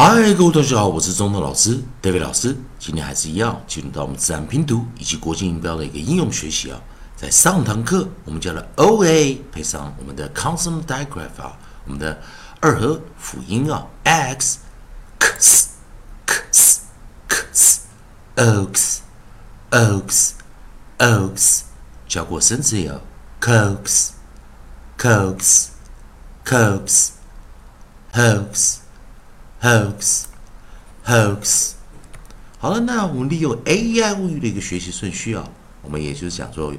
嗨，各位同学好，我是中通老师 David 老师。今天还是一样，进入到我们自然拼读以及国际音标的一个应用学习啊。在上堂课我们教了 O A 配上我们的 consonant digraph 啊，我们的二合辅音啊，x x x x ox ox ox，教过生词有 coax coax coax hoax hoax hoax。好了，那我们利用 A E I O U 的一个学习顺序啊，我们也就是讲说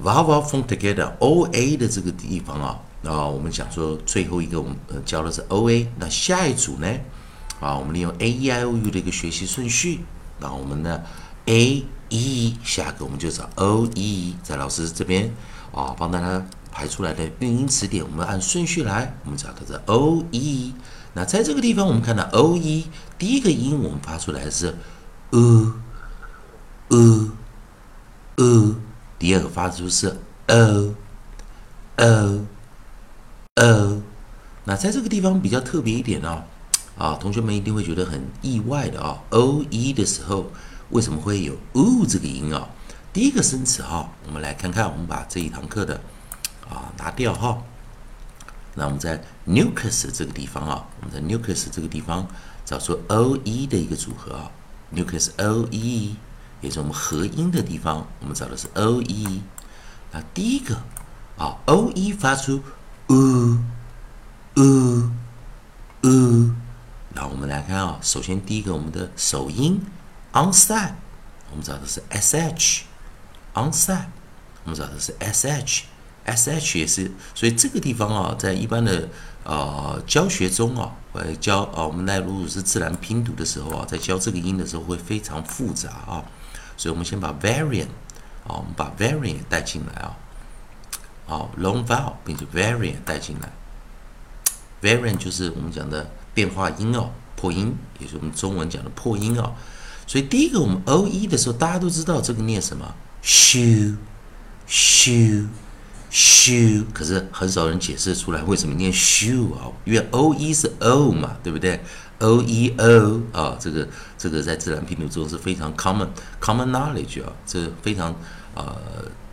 vowel form together O A 的这个地方啊，啊，我们讲说最后一个我们呃教的是 O A，那下一组呢，啊，我们利用 A E I O U 的一个学习顺序，那我们呢 A E 下个我们就找 O E，在老师这边啊帮大家排出来的韵音词典，我们按顺序来，我们找到这 O E。那在这个地方，我们看到 O E 第一个音，我们发出来是 u u u，第二个发出是 o o o。那在这个地方比较特别一点哦，啊，同学们一定会觉得很意外的啊，O E 的时候为什么会有 u 这个音啊？第一个生词哈，我们来看看，我们把这一堂课的啊拿掉哈。那我们在 nucleus 这个地方啊，我们在 nucleus 这个地方找出 o e 的一个组合啊，nucleus o e 也是我们合音的地方，我们找的是 o e。那第一个啊，o e 发出 u u u。那我们来看啊，首先第一个我们的首音 onside，我们找的是 s h，onside，我们找的是 s h。S H 也是，所以这个地方啊，在一般的呃教学中啊，或者教啊，我们那如果是自然拼读的时候啊，在教这个音的时候会非常复杂啊，所以我们先把 variant 啊，我们把 variant 带进来啊，好，long vowel 并且 variant 带进来，variant 就是我们讲的变化音哦，破音，也是我们中文讲的破音哦，所以第一个我们 O E 的时候，大家都知道这个念什么，shoe，shoe。shoe，可是很少人解释出来为什么念 shoe 啊？因为 o e 是 o 嘛，对不对？o e o 啊，这个这个在自然拼读中是非常 common common knowledge 啊，这非常呃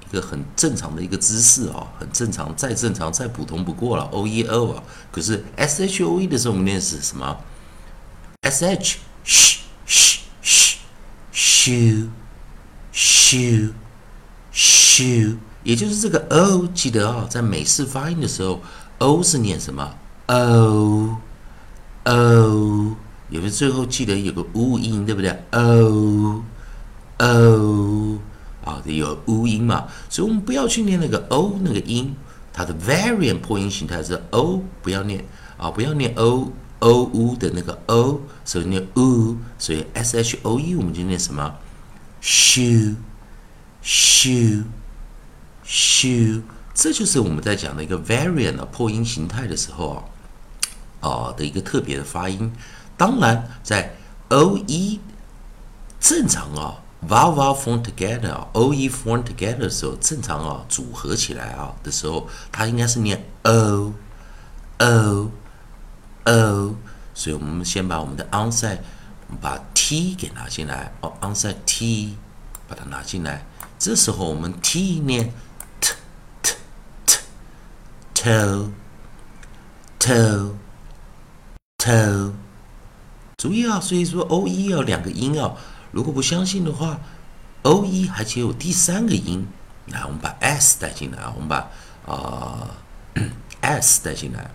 一个很正常的一个知识啊，很正常，再正常再普通不过了 o e o 啊。可是 s h o e 的时候我们念是什么？s h sh sh sh shoe shoe shoe。也就是这个 o，记得啊，在美式发音的时候，o 是念什么？o o，有没有最后记得有个 u 音，对不对？o o 啊，有 u 音嘛？所以我们不要去念那个 o 那个音，它的 variant 破音形态是 o，不要念啊，不要念 o o u 的那个 o，所以念 u，所以 s h o e 我们就念什么？shoe shoe。shoe，这就是我们在讲的一个 variant 破音形态的时候啊，哦的一个特别的发音。当然，在 o e 正常啊，vowel form together 啊，o e form together 的时候，正常啊组合起来啊的时候，它应该是念 o o o。所以我们先把我们的 onside 把 t 给拿进来，哦，onside t 把它拿进来。这时候我们 t 念。Toe toe toe，注意啊！所以说 o e 要两个音啊。如果不相信的话，o e 还且有第三个音。来，我们把 s 带进来啊。我们把啊 s 带进来。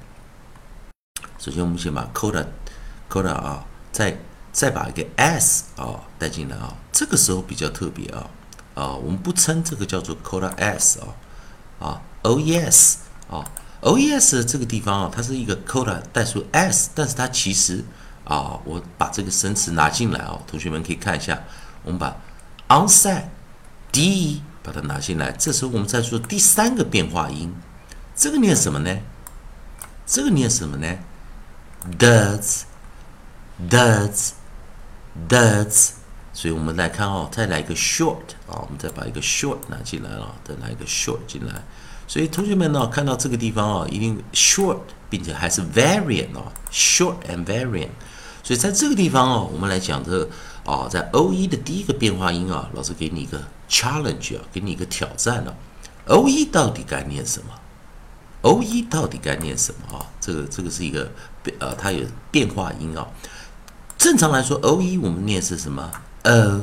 首先，我们先把 coda coda 啊，再再把一个 s 啊带进来啊。这个时候比较特别啊啊，我们不称这个叫做 coda s 啊啊 o e s。啊，o e s 这个地方啊，它是一个 coda 代数 s，但是它其实啊，我把这个生词拿进来啊，同学们可以看一下，我们把 onside d 把它拿进来，这时候我们再说第三个变化音，这个念什么呢？这个念什么呢？does，does，does，所以我们来看哦，再来一个 short 啊，我们再把一个 short 拿进来了，再来一个 short 进来。所以同学们呢，看到这个地方啊，一定 short，并且还是 variant 哦，short and variant。所以在这个地方哦，我们来讲这啊，在 O E 的第一个变化音啊，老师给你一个 challenge 啊，给你一个挑战了。O E 到底该念什么？O E 到底该念什么啊？这个这个是一个呃，它有变化音啊。正常来说，O E 我们念是什么？O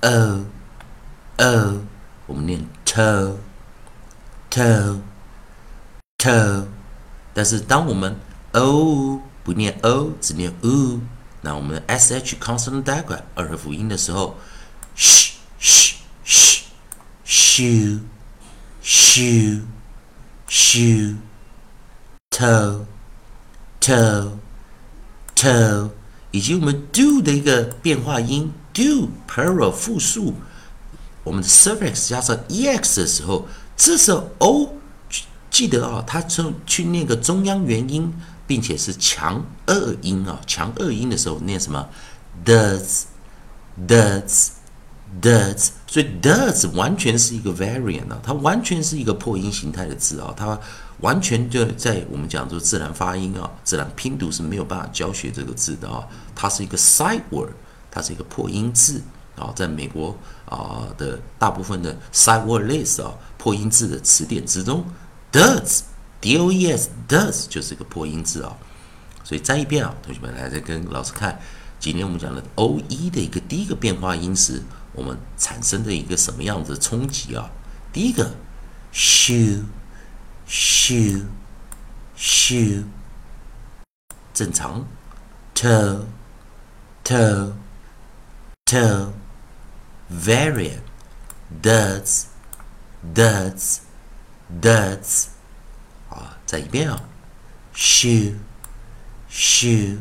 O O，我们念 to toe toe，但是当我们 O 不念 O，只念 U，那我们 S H consonant diagram 二合辅音的时候，sh sh sh shoe shoe shoe toe toe toe，以及我们 do 的一个变化音 do plural 复数，我们的 suffix 加上 ex 的时候，这时候 O 记得啊，它从去念个中央元音。并且是强二音啊，强二音的时候念什么？does，does，does，所以 does 完全是一个 variant 啊，它完全是一个破音形态的字啊，它完全就在我们讲说自然发音啊，自然拼读是没有办法教学这个字的啊，它是一个 side word，它是一个破音字啊，在美国啊的大部分的 side word list 啊破音字的词典之中，does。D O E S does 就是一个破音字啊，所以再一遍啊，同学们来再跟老师看，今天我们讲的 O E 的一个第一个变化音时，我们产生的一个什么样子的冲击啊？第一个，shoe shoe shoe 正常，toe toe toe variant does does does 啊再一遍啊，shoe shoe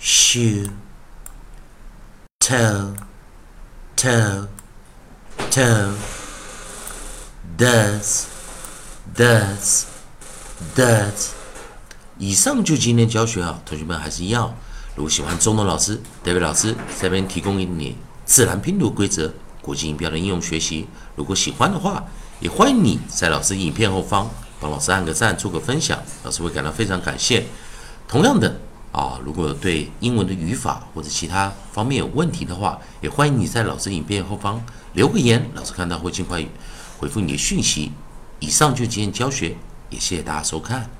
shoe toe toe toe does does does。以上就今天教学啊，同学们还是一样。如果喜欢中东老师、David 老师这边提供给你自然拼读规则、国际音标的应用学习，如果喜欢的话，也欢迎你在老师影片后方。帮老师按个赞，做个分享，老师会感到非常感谢。同样的啊，如果对英文的语法或者其他方面有问题的话，也欢迎你在老师影片后方留个言，老师看到会尽快回复你的讯息。以上就今天教学，也谢谢大家收看。